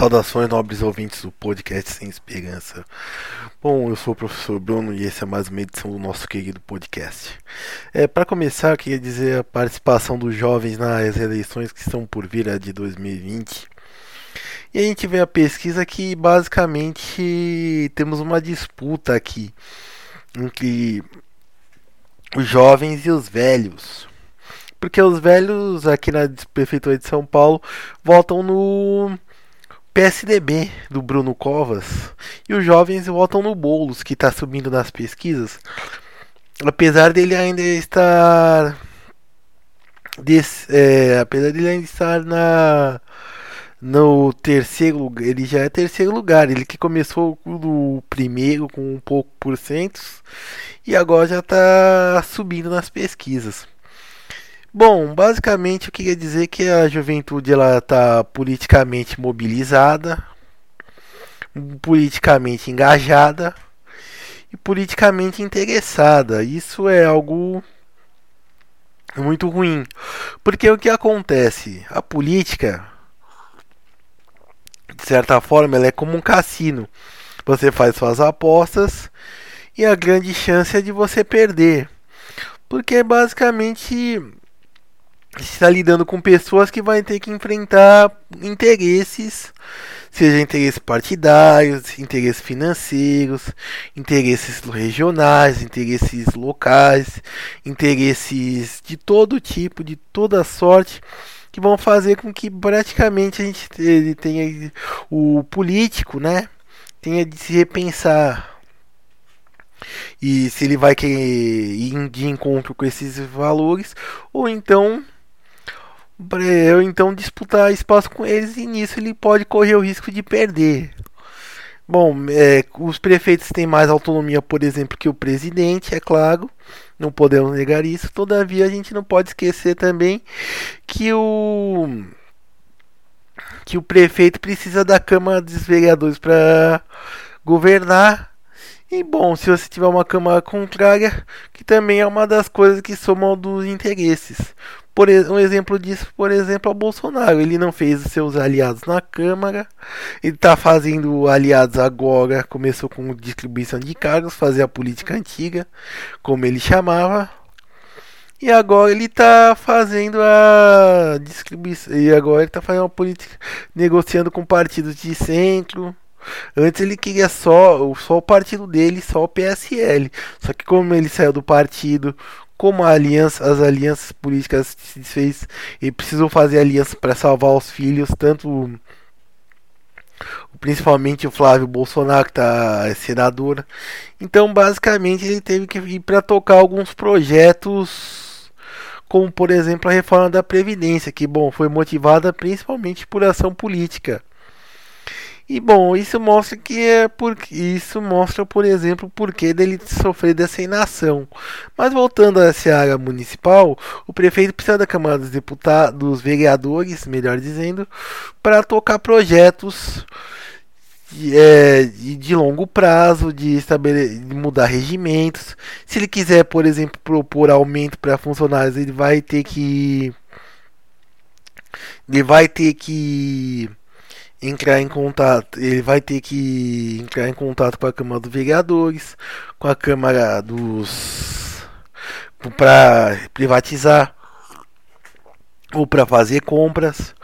Saudações, nobres ouvintes do podcast Sem Esperança. Bom, eu sou o professor Bruno e essa é mais uma edição do nosso querido podcast. É, Para começar, eu queria dizer a participação dos jovens nas eleições que estão por vir a de 2020. E a gente vê a pesquisa que basicamente temos uma disputa aqui entre os jovens e os velhos. Porque os velhos aqui na Prefeitura de São Paulo votam no PSDB do Bruno Covas e os jovens votam no Boulos, que está subindo nas pesquisas. Apesar dele ainda estar. Desse, é, apesar dele ainda estar na no terceiro lugar, ele já é terceiro lugar, ele que começou no primeiro com um pouco por cento e agora já está subindo nas pesquisas. Bom, basicamente eu queria dizer que a juventude ela está politicamente mobilizada, politicamente engajada e politicamente interessada. Isso é algo muito ruim, porque o que acontece? A política, de certa forma, ela é como um cassino. Você faz suas apostas e a grande chance é de você perder, porque basicamente está lidando com pessoas que vai ter que enfrentar interesses, seja interesses partidários, interesses financeiros, interesses regionais, interesses locais, interesses de todo tipo, de toda sorte, que vão fazer com que praticamente a gente tenha o político, né, tenha de se repensar. E se ele vai querer ir de encontro com esses valores ou então para eu então disputar espaço com eles e nisso ele pode correr o risco de perder. Bom, é, os prefeitos têm mais autonomia, por exemplo, que o presidente, é claro, não podemos negar isso. Todavia, a gente não pode esquecer também que o que o prefeito precisa da Câmara dos Vereadores para governar. E bom, se você tiver uma Câmara contrária, que também é uma das coisas que somam dos interesses. Por um exemplo disso, por exemplo, é o Bolsonaro. Ele não fez seus aliados na Câmara. Ele está fazendo aliados agora. Começou com distribuição de cargos, fazer a política antiga, como ele chamava. E agora ele está fazendo a distribuição. E agora ele está fazendo uma política negociando com partidos de centro. Antes ele queria só, só o partido dele, só o PSL. Só que como ele saiu do partido, como aliança, as alianças políticas se desfez e precisou fazer aliança para salvar os filhos, tanto principalmente o Flávio Bolsonaro que está é senador. Então, basicamente, ele teve que ir para tocar alguns projetos, como por exemplo a reforma da previdência, que bom, foi motivada principalmente por ação política. E bom, isso mostra que é por isso mostra, por exemplo, o porquê dele sofrer dessa inação. Mas voltando a essa área municipal, o prefeito precisa da Câmara dos Deputados, dos vereadores, melhor dizendo, para tocar projetos de, é, de, longo prazo, de, de mudar regimentos. Se ele quiser, por exemplo, propor aumento para funcionários, ele vai ter que ele vai ter que entrar em contato, ele vai ter que entrar em contato com a Câmara dos Vereadores, com a Câmara dos para privatizar ou para fazer compras,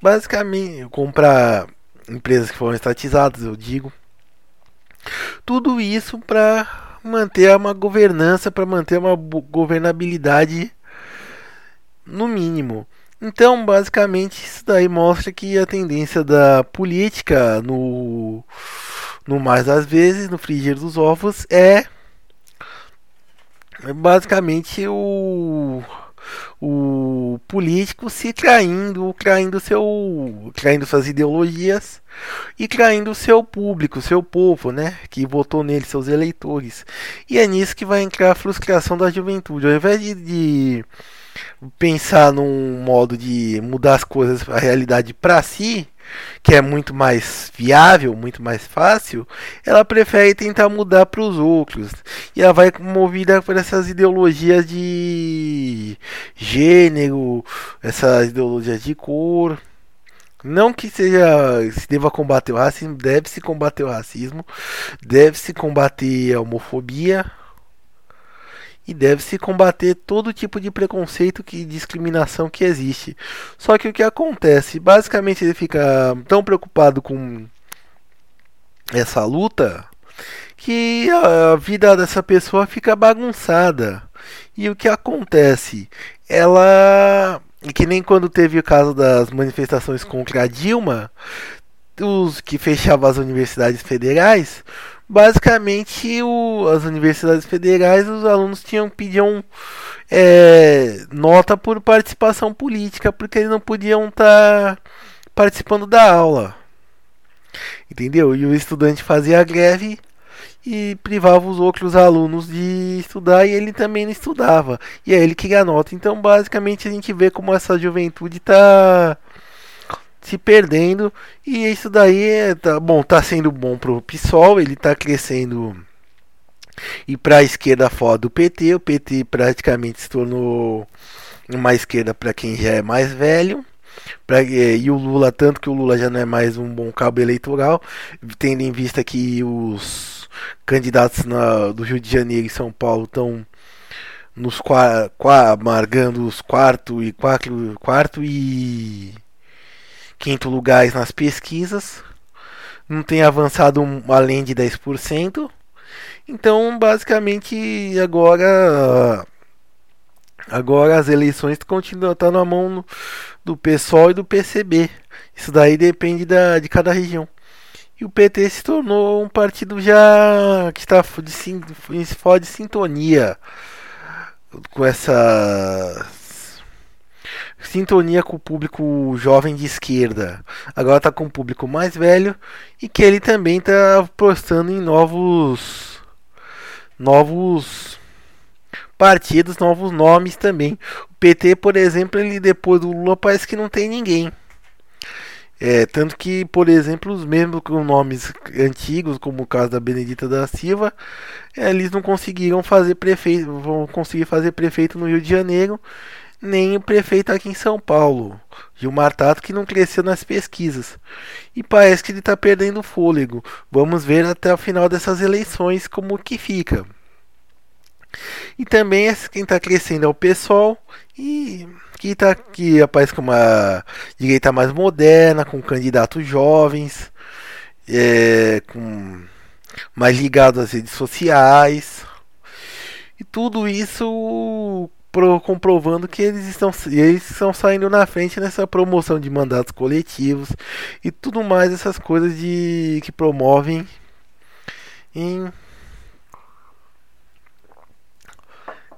basicamente comprar empresas que foram estatizadas, eu digo. Tudo isso para manter uma governança, para manter uma governabilidade no mínimo. Então, basicamente, isso daí mostra que a tendência da política no, no mais das vezes, no frigir dos ovos, é basicamente o, o político se traindo, traindo seu, traindo suas ideologias e traindo o seu público, seu povo, né, que votou nele, seus eleitores. E é nisso que vai entrar a frustração da juventude. Ao invés de, de pensar num modo de mudar as coisas, a realidade para si, que é muito mais viável, muito mais fácil, ela prefere tentar mudar para os outros. E ela vai movida por essas ideologias de gênero, essas ideologias de cor. Não que seja se deva combater o racismo, deve-se combater o racismo, deve-se combater a homofobia e deve-se combater todo tipo de preconceito e discriminação que existe. Só que o que acontece, basicamente ele fica tão preocupado com essa luta que a vida dessa pessoa fica bagunçada. E o que acontece? Ela. Que nem quando teve o caso das manifestações contra a Dilma, os que fechavam as universidades federais, basicamente o, as universidades federais, os alunos tinham pediam é, nota por participação política, porque eles não podiam estar tá participando da aula. Entendeu? E o estudante fazia greve e privava os outros alunos de estudar e ele também não estudava. E aí ele queria nota. Então, basicamente, a gente vê como essa juventude está se perdendo e isso daí é, tá bom, tá sendo bom pro PSOL, ele tá crescendo e para a esquerda fora do PT, o PT praticamente se tornou uma esquerda para quem já é mais velho. Pra, e o Lula, tanto que o Lula já não é mais um bom cabo eleitoral, tendo em vista que os candidatos na, do Rio de Janeiro e São Paulo estão nos qua, qua, marcando os quarto e quatro, quarto e quinto lugares nas pesquisas. Não tem avançado além de 10%. Então, basicamente, agora agora as eleições continuam tá na mão do PSOL e do PCB. Isso daí depende da, de cada região. E o PT se tornou um partido já que está fora de sintonia com essa sintonia com o público jovem de esquerda. Agora está com o público mais velho e que ele também está apostando em novos novos partidos, novos nomes também. O PT, por exemplo, ele depois do Lula parece que não tem ninguém. É, tanto que, por exemplo, os mesmos com nomes antigos, como o caso da Benedita da Silva, é, eles não conseguiram fazer prefeito, vão conseguir fazer prefeito no Rio de Janeiro, nem o prefeito aqui em São Paulo, Gilmar Tato, que não cresceu nas pesquisas. E parece que ele está perdendo fôlego. Vamos ver até o final dessas eleições como que fica. E também quem está crescendo é o PSOL e que tá que aparece com uma direita mais moderna, com candidatos jovens, é, com mais ligados às redes sociais. E tudo isso pro, comprovando que eles estão, eles estão saindo na frente nessa promoção de mandatos coletivos e tudo mais essas coisas de que promovem em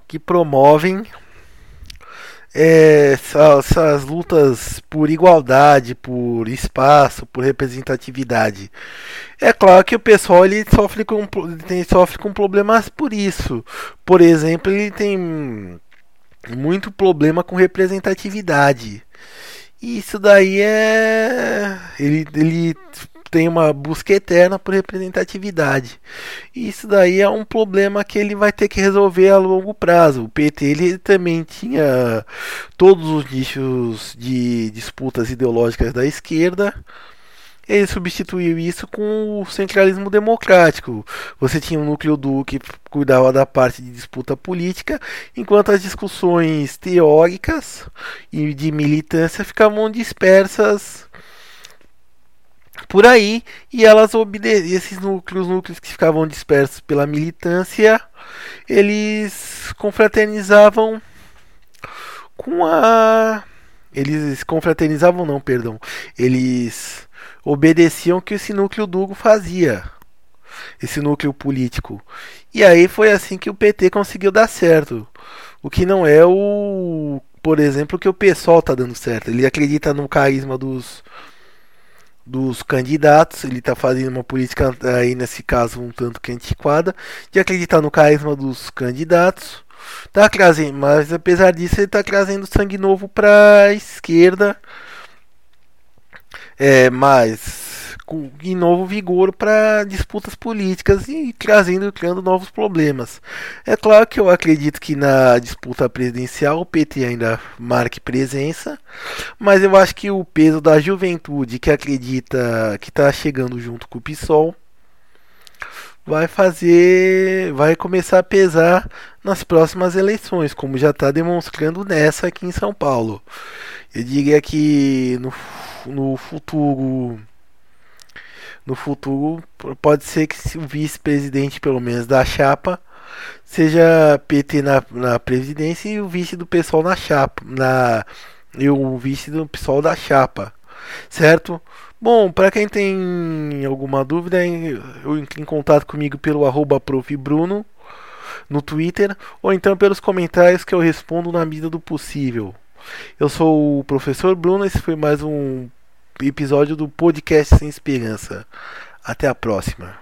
que promovem é, essas lutas por igualdade, por espaço, por representatividade. É claro que o pessoal ele sofre com, tem, sofre com problemas por isso. Por exemplo, ele tem muito problema com representatividade. E isso daí é. Ele, ele tem uma busca eterna por representatividade. E isso daí é um problema que ele vai ter que resolver a longo prazo. O PT ele também tinha todos os nichos de disputas ideológicas da esquerda. Ele substituiu isso com o centralismo democrático. Você tinha um núcleo do que cuidava da parte de disputa política, enquanto as discussões teóricas e de militância ficavam dispersas por aí e elas esses núcleos, núcleos que ficavam dispersos pela militância, eles confraternizavam com a eles confraternizavam não, perdão. Eles obedeciam que esse núcleo duro fazia. Esse núcleo político. E aí foi assim que o PT conseguiu dar certo. O que não é o, por exemplo, que o PSOL está dando certo. Ele acredita no carisma dos dos candidatos, ele está fazendo uma política aí nesse caso um tanto que antiquada, de acreditar no carisma dos candidatos. Tá trazendo, mas apesar disso ele está trazendo sangue novo para a esquerda. É, mas em novo vigor para disputas políticas e trazendo criando novos problemas. É claro que eu acredito que na disputa presidencial o PT ainda marque presença, mas eu acho que o peso da juventude que acredita que está chegando junto com o PSOL vai fazer, vai começar a pesar nas próximas eleições, como já está demonstrando nessa aqui em São Paulo. Eu diria que no, no futuro no futuro pode ser que o vice-presidente, pelo menos da chapa, seja PT na, na presidência e o vice do pessoal na chapa, na e o vice do pessoal da chapa, certo? Bom, para quem tem alguma dúvida, eu em contato comigo pelo arroba profbruno no Twitter ou então pelos comentários que eu respondo na medida do possível. Eu sou o professor Bruno, esse foi mais um episódio do podcast Sem Esperança. Até a próxima.